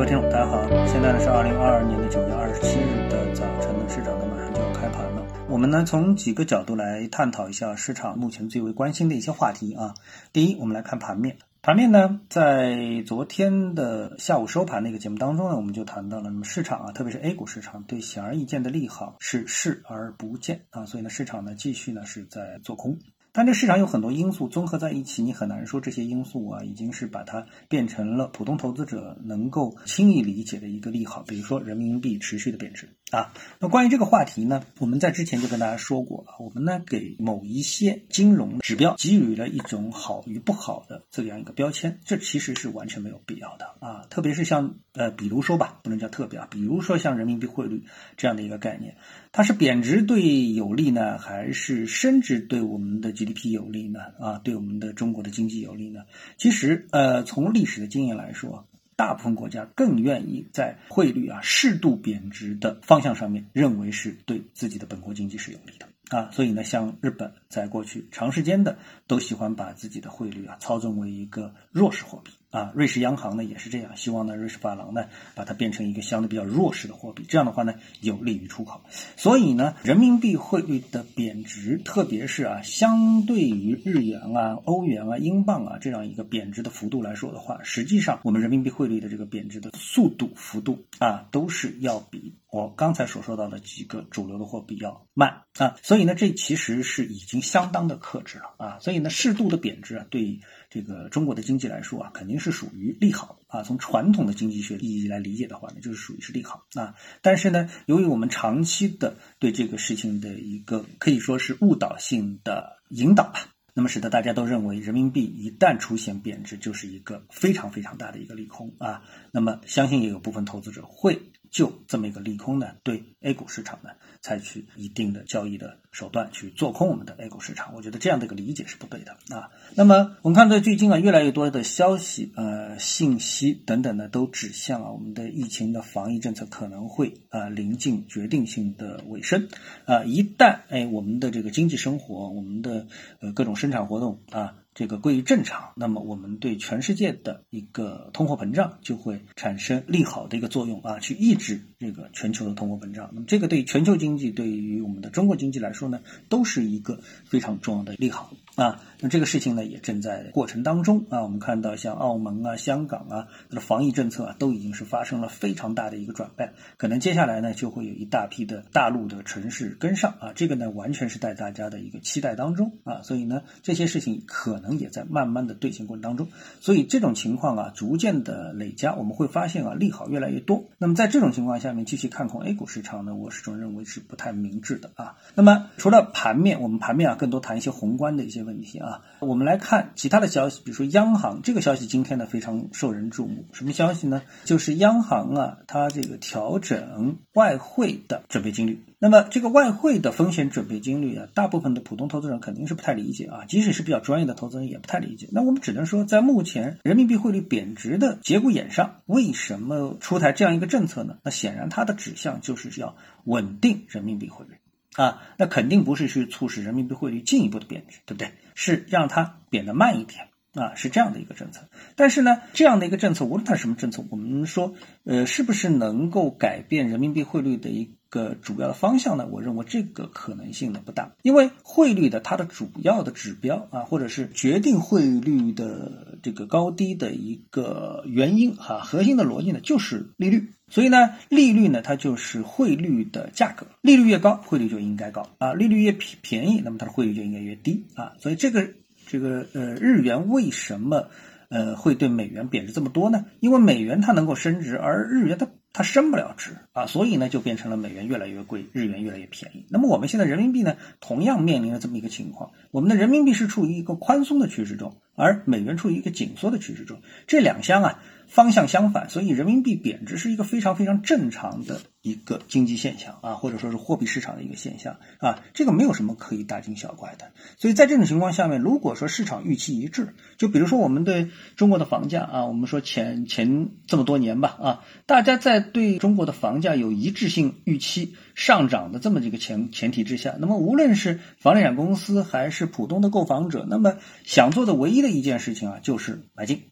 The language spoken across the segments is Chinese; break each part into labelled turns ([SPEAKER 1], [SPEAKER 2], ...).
[SPEAKER 1] 各位听众，大家好，现在呢是二零二二年的九月二十七日的早晨呢，市场呢马上就要开盘了。我们呢从几个角度来探讨一下市场目前最为关心的一些话题啊。第一，我们来看盘面。盘面呢，在昨天的下午收盘那个节目当中呢，我们就谈到了，那么市场啊，特别是 A 股市场对显而易见的利好是视而不见啊，所以呢，市场呢继续呢是在做空。但这市场有很多因素综合在一起，你很难说这些因素啊已经是把它变成了普通投资者能够轻易理解的一个利好。比如说人民币持续的贬值啊。那关于这个话题呢，我们在之前就跟大家说过了，我们呢给某一些金融指标给予了一种好与不好的这样一个标签，这其实是完全没有必要的啊。特别是像呃，比如说吧，不能叫特别啊，比如说像人民币汇率这样的一个概念，它是贬值对有利呢，还是升值对我们的？GDP 有利呢？啊，对我们的中国的经济有利呢？其实，呃，从历史的经验来说，大部分国家更愿意在汇率啊适度贬值的方向上面，认为是对自己的本国经济是有利的啊。所以呢，像日本在过去长时间的都喜欢把自己的汇率啊操纵为一个弱势货币。啊，瑞士央行呢也是这样，希望呢瑞士法郎呢把它变成一个相对比较弱势的货币，这样的话呢有利于出口。所以呢，人民币汇率的贬值，特别是啊相对于日元啊、欧元啊、英镑啊这样一个贬值的幅度来说的话，实际上我们人民币汇率的这个贬值的速度幅度啊都是要比我刚才所说到的几个主流的货币要慢啊。所以呢，这其实是已经相当的克制了啊。所以呢，适度的贬值啊，对这个中国的经济来说啊，肯定。是属于利好啊，从传统的经济学意义来理解的话呢，就是属于是利好啊。但是呢，由于我们长期的对这个事情的一个可以说是误导性的引导吧，那么使得大家都认为人民币一旦出现贬值，就是一个非常非常大的一个利空啊。那么相信也有部分投资者会。就这么一个利空呢，对 A 股市场呢采取一定的交易的手段去做空我们的 A 股市场，我觉得这样的一个理解是不对的啊。那么我们看到最近啊，越来越多的消息、呃信息等等呢，都指向啊我们的疫情的防疫政策可能会啊临近决定性的尾声啊。一旦哎我们的这个经济生活、我们的呃各种生产活动啊。这个归于正常，那么我们对全世界的一个通货膨胀就会产生利好的一个作用啊，去抑制这个全球的通货膨胀。那么这个对全球经济，对于我们的中国经济来说呢，都是一个非常重要的利好啊。那这个事情呢，也正在过程当中啊。我们看到像澳门啊、香港啊，它的防疫政策啊，都已经是发生了非常大的一个转变。可能接下来呢，就会有一大批的大陆的城市跟上啊。这个呢，完全是在大家的一个期待当中啊。所以呢，这些事情可能也在慢慢的兑现过程当中。所以这种情况啊，逐渐的累加，我们会发现啊，利好越来越多。那么在这种情况下面，继续看空 A 股市场呢，我始终认为是不太明智的啊。那么除了盘面，我们盘面啊，更多谈一些宏观的一些问题啊。我们来看其他的消息，比如说央行这个消息今天呢非常受人注目。什么消息呢？就是央行啊，它这个调整外汇的准备金率。那么这个外汇的风险准备金率啊，大部分的普通投资人肯定是不太理解啊，即使是比较专业的投资人也不太理解。那我们只能说，在目前人民币汇率贬值的节骨眼上，为什么出台这样一个政策呢？那显然它的指向就是要稳定人民币汇率。啊，那肯定不是去促使人民币汇率进一步的贬值，对不对？是让它贬得慢一点啊，是这样的一个政策。但是呢，这样的一个政策，无论它是什么政策，我们说，呃，是不是能够改变人民币汇率的一个主要的方向呢？我认为这个可能性呢不大，因为汇率的它的主要的指标啊，或者是决定汇率的这个高低的一个原因哈，核心的逻辑呢就是利率。所以呢，利率呢，它就是汇率的价格，利率越高，汇率就应该高啊；利率越便便宜，那么它的汇率就应该越低啊。所以这个这个呃，日元为什么呃会对美元贬值这么多呢？因为美元它能够升值，而日元它它升不了值啊，所以呢就变成了美元越来越贵，日元越来越便宜。那么我们现在人民币呢，同样面临着这么一个情况，我们的人民币是处于一个宽松的趋势中，而美元处于一个紧缩的趋势中，这两相啊。方向相反，所以人民币贬值是一个非常非常正常的一个经济现象啊，或者说是货币市场的一个现象啊，这个没有什么可以大惊小怪的。所以在这种情况下面，如果说市场预期一致，就比如说我们对中国的房价啊，我们说前前这么多年吧啊，大家在对中国的房价有一致性预期上涨的这么几个前前提之下，那么无论是房地产公司还是普通的购房者，那么想做的唯一的一件事情啊，就是买进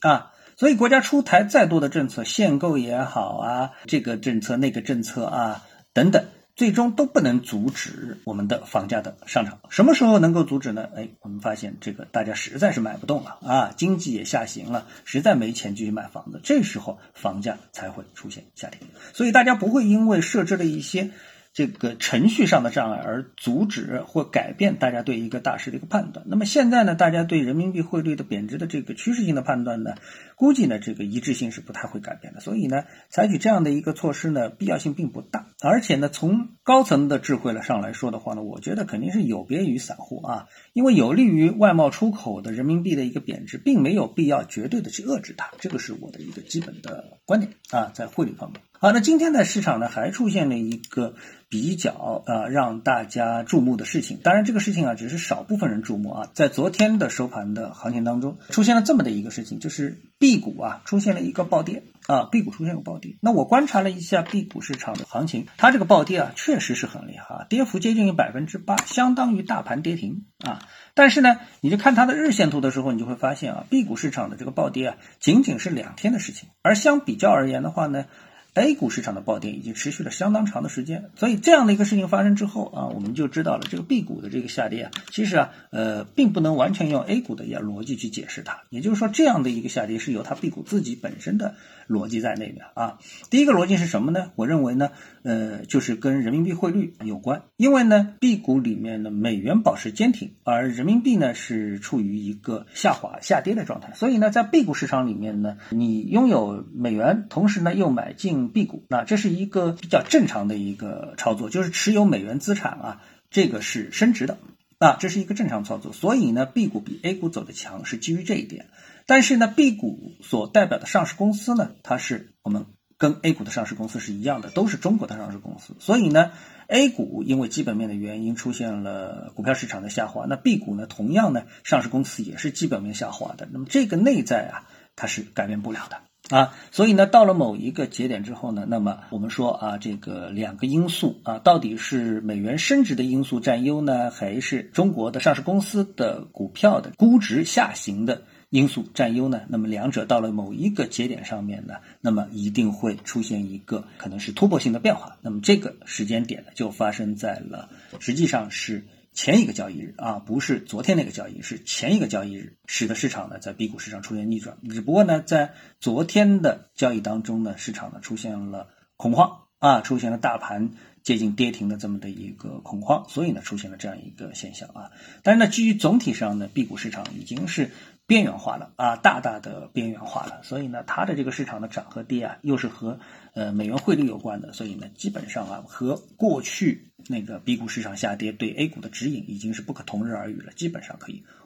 [SPEAKER 1] 啊。所以国家出台再多的政策，限购也好啊，这个政策那个政策啊等等。最终都不能阻止我们的房价的上涨。什么时候能够阻止呢？哎，我们发现这个大家实在是买不动了啊，经济也下行了，实在没钱继续买房子，这时候房价才会出现下跌。所以大家不会因为设置了一些。这个程序上的障碍而阻止或改变大家对一个大势的一个判断。那么现在呢，大家对人民币汇率的贬值的这个趋势性的判断呢，估计呢这个一致性是不太会改变的。所以呢，采取这样的一个措施呢，必要性并不大。而且呢，从高层的智慧了上来说的话呢，我觉得肯定是有别于散户啊，因为有利于外贸出口的人民币的一个贬值，并没有必要绝对的去遏制它。这个是我的一个基本的观点啊，在汇率方面。好，那今天的市场呢，还出现了一个比较呃让大家注目的事情。当然，这个事情啊，只是少部分人注目啊。在昨天的收盘的行情当中，出现了这么的一个事情，就是 B 股啊出现了一个暴跌啊，B 股出现了暴跌。那我观察了一下 B 股市场的行情，它这个暴跌啊，确实是很厉害啊，跌幅接近于百分之八，相当于大盘跌停啊。但是呢，你就看它的日线图的时候，你就会发现啊，B 股市场的这个暴跌啊，仅仅是两天的事情，而相比较而言的话呢。A 股市场的暴跌已经持续了相当长的时间，所以这样的一个事情发生之后啊，我们就知道了这个 B 股的这个下跌啊，其实啊，呃，并不能完全用 A 股的呀逻辑去解释它。也就是说，这样的一个下跌是由它 B 股自己本身的逻辑在内的啊。第一个逻辑是什么呢？我认为呢，呃，就是跟人民币汇率有关，因为呢，B 股里面的美元保持坚挺，而人民币呢是处于一个下滑下跌的状态，所以呢，在 B 股市场里面呢，你拥有美元，同时呢又买进。B 股，那这是一个比较正常的一个操作，就是持有美元资产啊，这个是升值的啊，这是一个正常操作。所以呢，B 股比 A 股走的强是基于这一点。但是呢，B 股所代表的上市公司呢，它是我们跟 A 股的上市公司是一样的，都是中国的上市公司。所以呢，A 股因为基本面的原因出现了股票市场的下滑，那 B 股呢，同样呢，上市公司也是基本面下滑的。那么这个内在啊，它是改变不了的。啊，所以呢，到了某一个节点之后呢，那么我们说啊，这个两个因素啊，到底是美元升值的因素占优呢，还是中国的上市公司的股票的估值下行的因素占优呢？那么两者到了某一个节点上面呢，那么一定会出现一个可能是突破性的变化。那么这个时间点呢，就发生在了实际上是。前一个交易日啊，不是昨天那个交易日，是前一个交易日，使得市场呢在 B 股市场出现逆转。只不过呢，在昨天的交易当中呢，市场呢出现了恐慌啊，出现了大盘接近跌停的这么的一个恐慌，所以呢出现了这样一个现象啊。但是呢，基于总体上呢，B 股市场已经是边缘化了啊，大大的边缘化了，所以呢，它的这个市场的涨和跌啊，又是和呃美元汇率有关的，所以呢，基本上啊和过去。那个 B 股市场下跌对 A 股的指引已经是不可同日而语了，基本上可以